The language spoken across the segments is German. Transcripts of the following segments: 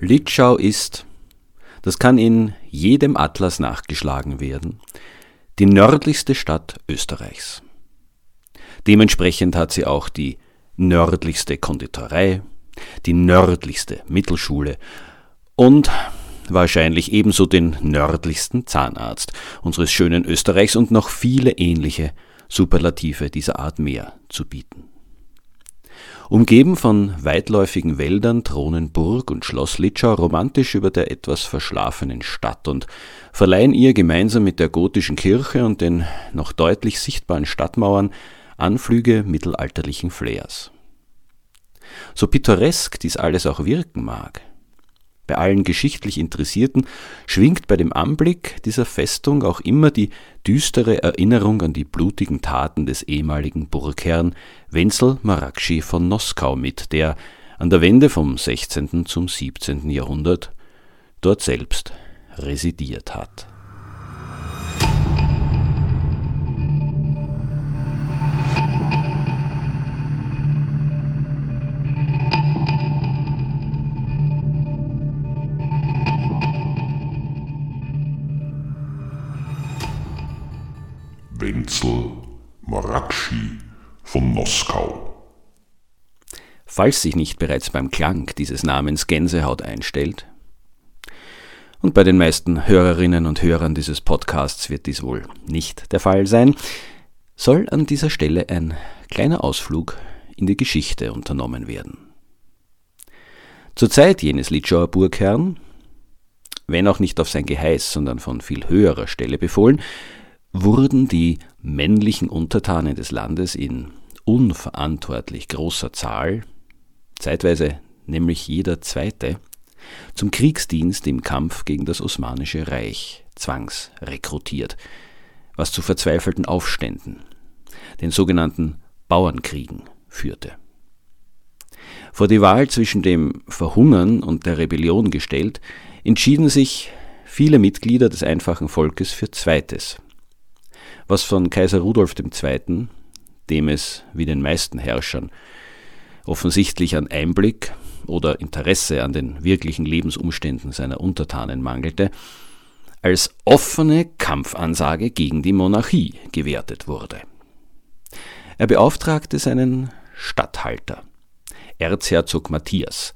Litschau ist, das kann in jedem Atlas nachgeschlagen werden, die nördlichste Stadt Österreichs. Dementsprechend hat sie auch die nördlichste Konditorei, die nördlichste Mittelschule und wahrscheinlich ebenso den nördlichsten Zahnarzt unseres schönen Österreichs und noch viele ähnliche Superlative dieser Art mehr zu bieten. Umgeben von weitläufigen Wäldern thronen Burg und Schloss Litschau romantisch über der etwas verschlafenen Stadt und verleihen ihr gemeinsam mit der gotischen Kirche und den noch deutlich sichtbaren Stadtmauern Anflüge mittelalterlichen Flairs. So pittoresk dies alles auch wirken mag, bei allen geschichtlich Interessierten schwingt bei dem Anblick dieser Festung auch immer die düstere Erinnerung an die blutigen Taten des ehemaligen Burgherrn Wenzel Maragshi von Noskau mit, der an der Wende vom 16. zum 17. Jahrhundert dort selbst residiert hat Wenzel Morakschi von Moskau. Falls sich nicht bereits beim Klang dieses Namens Gänsehaut einstellt, und bei den meisten Hörerinnen und Hörern dieses Podcasts wird dies wohl nicht der Fall sein, soll an dieser Stelle ein kleiner Ausflug in die Geschichte unternommen werden. Zur Zeit jenes Litschauer Burgherrn, wenn auch nicht auf sein Geheiß, sondern von viel höherer Stelle befohlen, wurden die männlichen Untertanen des Landes in unverantwortlich großer Zahl, zeitweise nämlich jeder zweite, zum Kriegsdienst im Kampf gegen das Osmanische Reich zwangsrekrutiert, was zu verzweifelten Aufständen, den sogenannten Bauernkriegen, führte. Vor die Wahl zwischen dem Verhungern und der Rebellion gestellt, entschieden sich viele Mitglieder des einfachen Volkes für Zweites was von Kaiser Rudolf II., dem es, wie den meisten Herrschern, offensichtlich an Einblick oder Interesse an den wirklichen Lebensumständen seiner Untertanen mangelte, als offene Kampfansage gegen die Monarchie gewertet wurde. Er beauftragte seinen Statthalter, Erzherzog Matthias,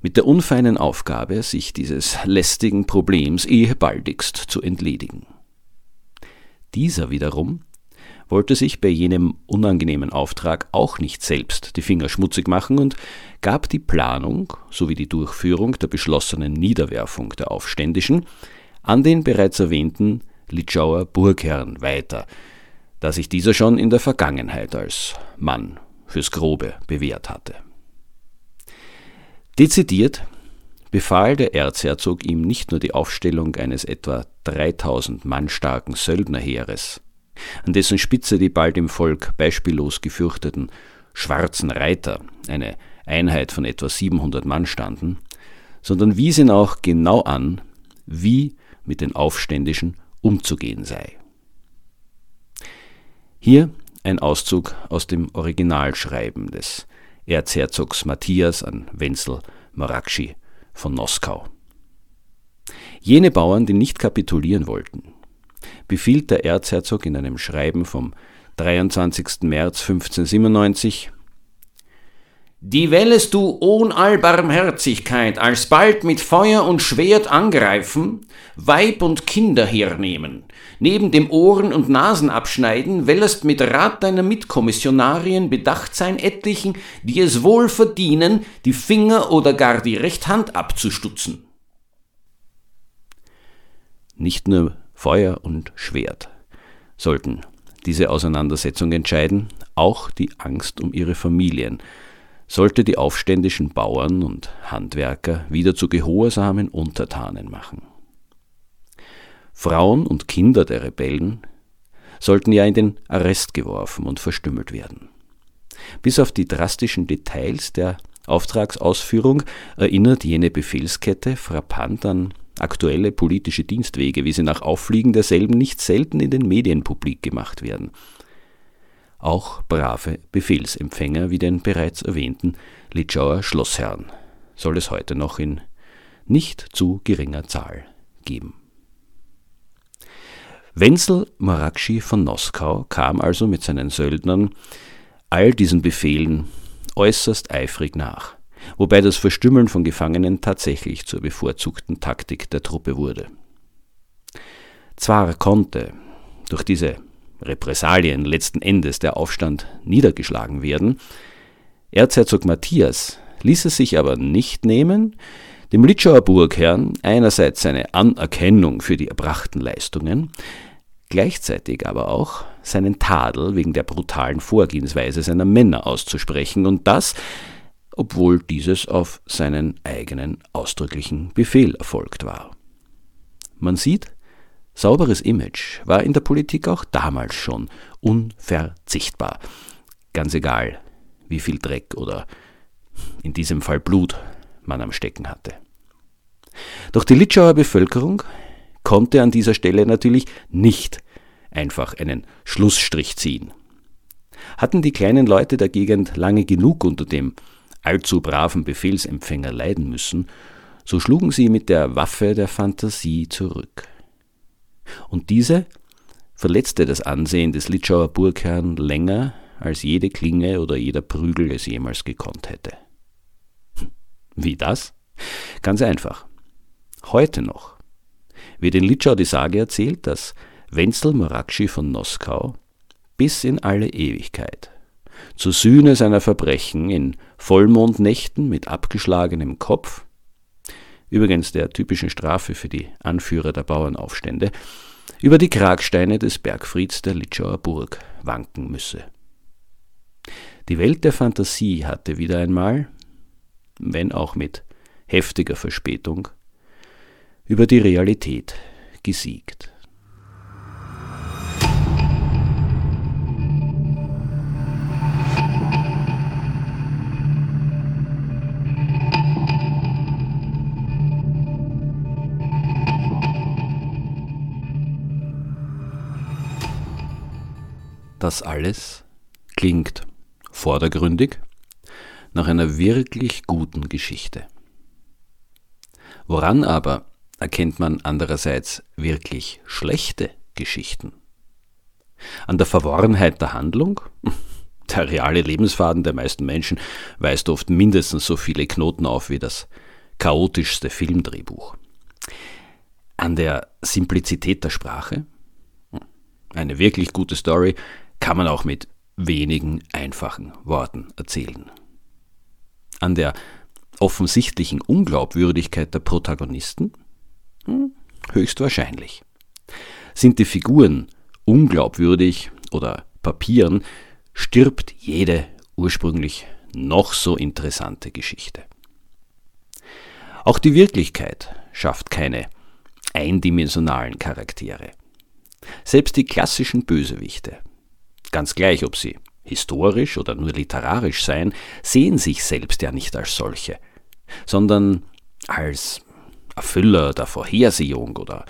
mit der unfeinen Aufgabe, sich dieses lästigen Problems ehebaldigst zu entledigen. Dieser wiederum wollte sich bei jenem unangenehmen Auftrag auch nicht selbst die Finger schmutzig machen und gab die Planung sowie die Durchführung der beschlossenen Niederwerfung der Aufständischen an den bereits erwähnten Litschauer Burgherrn weiter, da sich dieser schon in der Vergangenheit als Mann fürs Grobe bewährt hatte. Dezidiert befahl der Erzherzog ihm nicht nur die Aufstellung eines etwa 3000 Mann starken Söldnerheeres, an dessen Spitze die bald im Volk beispiellos gefürchteten schwarzen Reiter, eine Einheit von etwa 700 Mann standen, sondern wies ihn auch genau an, wie mit den Aufständischen umzugehen sei. Hier ein Auszug aus dem Originalschreiben des Erzherzogs Matthias an Wenzel Morakschi von Moskau. Jene Bauern, die nicht kapitulieren wollten, befiehlt der Erzherzog in einem Schreiben vom 23. März 1597 Die wällest du ohn all Barmherzigkeit alsbald mit Feuer und Schwert angreifen, Weib und Kinder hernehmen, neben dem Ohren und Nasen abschneiden, wällest mit Rat deiner Mitkommissionarien bedacht sein etlichen, die es wohl verdienen, die Finger oder gar die Rechthand abzustutzen. Nicht nur Feuer und Schwert sollten diese Auseinandersetzung entscheiden, auch die Angst um ihre Familien, sollte die aufständischen Bauern und Handwerker wieder zu gehorsamen Untertanen machen. Frauen und Kinder der Rebellen sollten ja in den Arrest geworfen und verstümmelt werden. Bis auf die drastischen Details der Auftragsausführung erinnert jene Befehlskette frappant an aktuelle politische Dienstwege, wie sie nach Auffliegen derselben nicht selten in den Medien publik gemacht werden auch brave Befehlsempfänger wie den bereits erwähnten Litschauer Schlossherrn soll es heute noch in nicht zu geringer Zahl geben. Wenzel Morakschi von Noskau kam also mit seinen Söldnern all diesen Befehlen äußerst eifrig nach, wobei das Verstümmeln von Gefangenen tatsächlich zur bevorzugten Taktik der Truppe wurde. Zwar konnte durch diese Repressalien letzten Endes der Aufstand niedergeschlagen werden. Erzherzog Matthias ließ es sich aber nicht nehmen, dem Litschauer Burgherrn einerseits seine Anerkennung für die erbrachten Leistungen, gleichzeitig aber auch seinen Tadel wegen der brutalen Vorgehensweise seiner Männer auszusprechen und das, obwohl dieses auf seinen eigenen ausdrücklichen Befehl erfolgt war. Man sieht, Sauberes Image war in der Politik auch damals schon unverzichtbar. Ganz egal, wie viel Dreck oder in diesem Fall Blut man am Stecken hatte. Doch die Litschauer Bevölkerung konnte an dieser Stelle natürlich nicht einfach einen Schlussstrich ziehen. Hatten die kleinen Leute der Gegend lange genug unter dem allzu braven Befehlsempfänger leiden müssen, so schlugen sie mit der Waffe der Fantasie zurück. Und diese verletzte das Ansehen des Litschauer Burgherrn länger, als jede Klinge oder jeder Prügel es jemals gekonnt hätte. Hm, wie das? Ganz einfach. Heute noch wird in Litschau die Sage erzählt, dass Wenzel Morakschi von Noskau bis in alle Ewigkeit zur Sühne seiner Verbrechen in Vollmondnächten mit abgeschlagenem Kopf übrigens der typischen Strafe für die Anführer der Bauernaufstände, über die Kragsteine des Bergfrieds der Litschauer Burg wanken müsse. Die Welt der Fantasie hatte wieder einmal, wenn auch mit heftiger Verspätung, über die Realität gesiegt. Das alles klingt vordergründig nach einer wirklich guten Geschichte. Woran aber erkennt man andererseits wirklich schlechte Geschichten? An der Verworrenheit der Handlung? Der reale Lebensfaden der meisten Menschen weist oft mindestens so viele Knoten auf wie das chaotischste Filmdrehbuch. An der Simplizität der Sprache? Eine wirklich gute Story kann man auch mit wenigen einfachen Worten erzählen. An der offensichtlichen Unglaubwürdigkeit der Protagonisten? Hm, höchstwahrscheinlich. Sind die Figuren unglaubwürdig oder papieren, stirbt jede ursprünglich noch so interessante Geschichte. Auch die Wirklichkeit schafft keine eindimensionalen Charaktere. Selbst die klassischen Bösewichte Ganz gleich, ob sie historisch oder nur literarisch seien, sehen sich selbst ja nicht als solche, sondern als Erfüller der Vorhersehung oder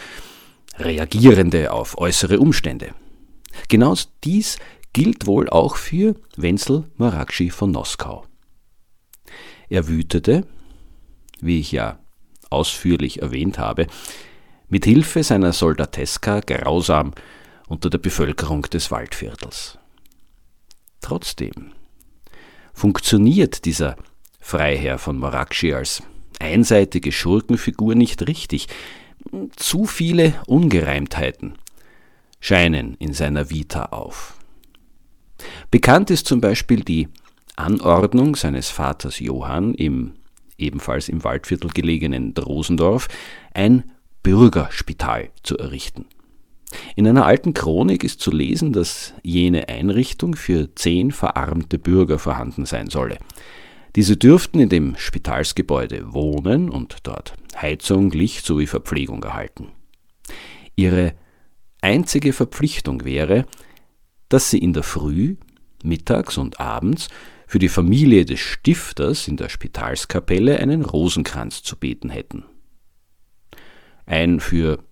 Reagierende auf äußere Umstände. Genau dies gilt wohl auch für Wenzel Morakschi von Noskau. Er wütete, wie ich ja ausführlich erwähnt habe, mit Hilfe seiner Soldateska grausam unter der Bevölkerung des Waldviertels. Trotzdem, funktioniert dieser Freiherr von Morakchi als einseitige Schurkenfigur nicht richtig. Zu viele Ungereimtheiten scheinen in seiner Vita auf. Bekannt ist zum Beispiel die Anordnung seines Vaters Johann im ebenfalls im Waldviertel gelegenen Drosendorf ein Bürgerspital zu errichten. In einer alten Chronik ist zu lesen, dass jene Einrichtung für zehn verarmte Bürger vorhanden sein solle. Diese dürften in dem Spitalsgebäude wohnen und dort Heizung, Licht sowie Verpflegung erhalten. Ihre einzige Verpflichtung wäre, dass sie in der Früh, mittags und abends für die Familie des Stifters in der Spitalskapelle einen Rosenkranz zu beten hätten. Ein für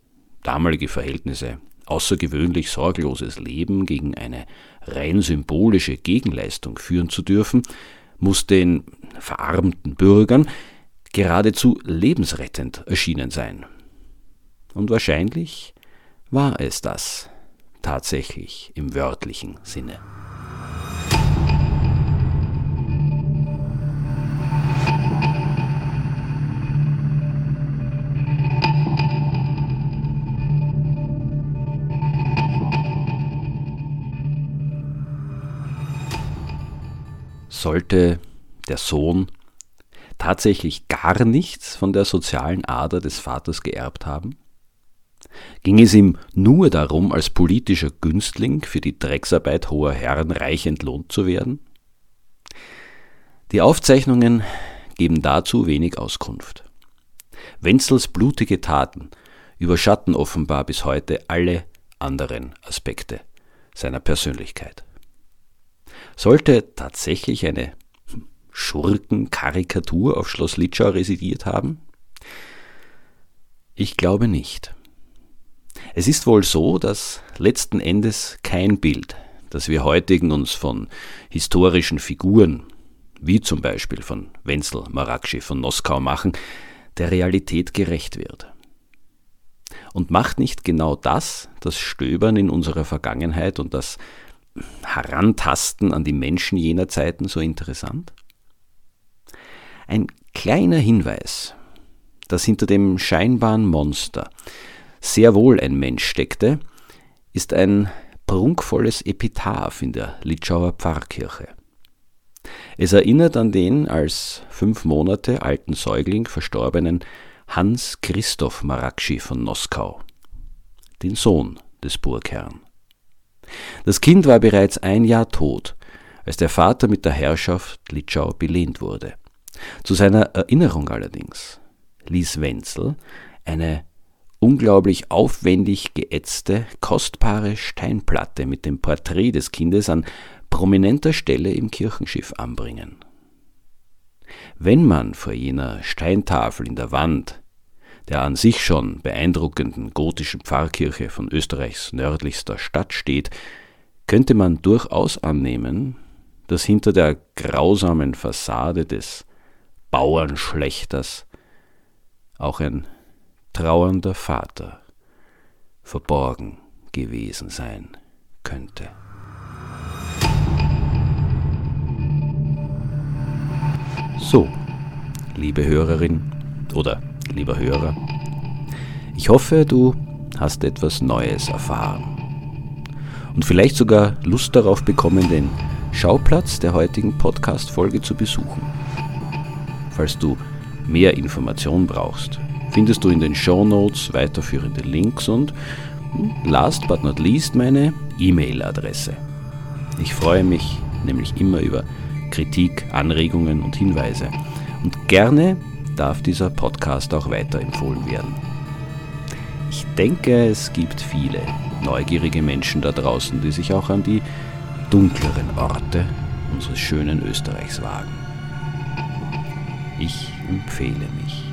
damalige Verhältnisse außergewöhnlich sorgloses Leben gegen eine rein symbolische Gegenleistung führen zu dürfen, muss den verarmten Bürgern geradezu lebensrettend erschienen sein. Und wahrscheinlich war es das tatsächlich im wörtlichen Sinne. Sollte der Sohn tatsächlich gar nichts von der sozialen Ader des Vaters geerbt haben? Ging es ihm nur darum, als politischer Günstling für die Drecksarbeit hoher Herren reich entlohnt zu werden? Die Aufzeichnungen geben dazu wenig Auskunft. Wenzels blutige Taten überschatten offenbar bis heute alle anderen Aspekte seiner Persönlichkeit. Sollte tatsächlich eine Schurkenkarikatur auf Schloss Litschau residiert haben? Ich glaube nicht. Es ist wohl so, dass letzten Endes kein Bild, das wir heutigen uns von historischen Figuren, wie zum Beispiel von Wenzel Marakshi von Noskau machen, der Realität gerecht wird. Und macht nicht genau das das Stöbern in unserer Vergangenheit und das Herantasten an die Menschen jener Zeiten so interessant? Ein kleiner Hinweis, dass hinter dem scheinbaren Monster sehr wohl ein Mensch steckte, ist ein prunkvolles Epitaph in der Litschauer Pfarrkirche. Es erinnert an den als fünf Monate alten Säugling verstorbenen Hans Christoph Marakschi von Noskau, den Sohn des Burgherrn. Das Kind war bereits ein Jahr tot, als der Vater mit der Herrschaft Litschau belehnt wurde. Zu seiner Erinnerung allerdings ließ Wenzel eine unglaublich aufwendig geätzte, kostbare Steinplatte mit dem Porträt des Kindes an prominenter Stelle im Kirchenschiff anbringen. Wenn man vor jener Steintafel in der Wand der an sich schon beeindruckenden gotischen Pfarrkirche von Österreichs nördlichster Stadt steht, könnte man durchaus annehmen, dass hinter der grausamen Fassade des Bauernschlechters auch ein trauernder Vater verborgen gewesen sein könnte. So, liebe Hörerin oder lieber Hörer. Ich hoffe, du hast etwas Neues erfahren und vielleicht sogar Lust darauf bekommen, den Schauplatz der heutigen Podcast-Folge zu besuchen. Falls du mehr Informationen brauchst, findest du in den Show Notes weiterführende Links und hm, last but not least meine E-Mail-Adresse. Ich freue mich nämlich immer über Kritik, Anregungen und Hinweise. Und gerne darf dieser Podcast auch weiterempfohlen werden. Ich denke, es gibt viele neugierige Menschen da draußen, die sich auch an die dunkleren Orte unseres schönen Österreichs wagen. Ich empfehle mich.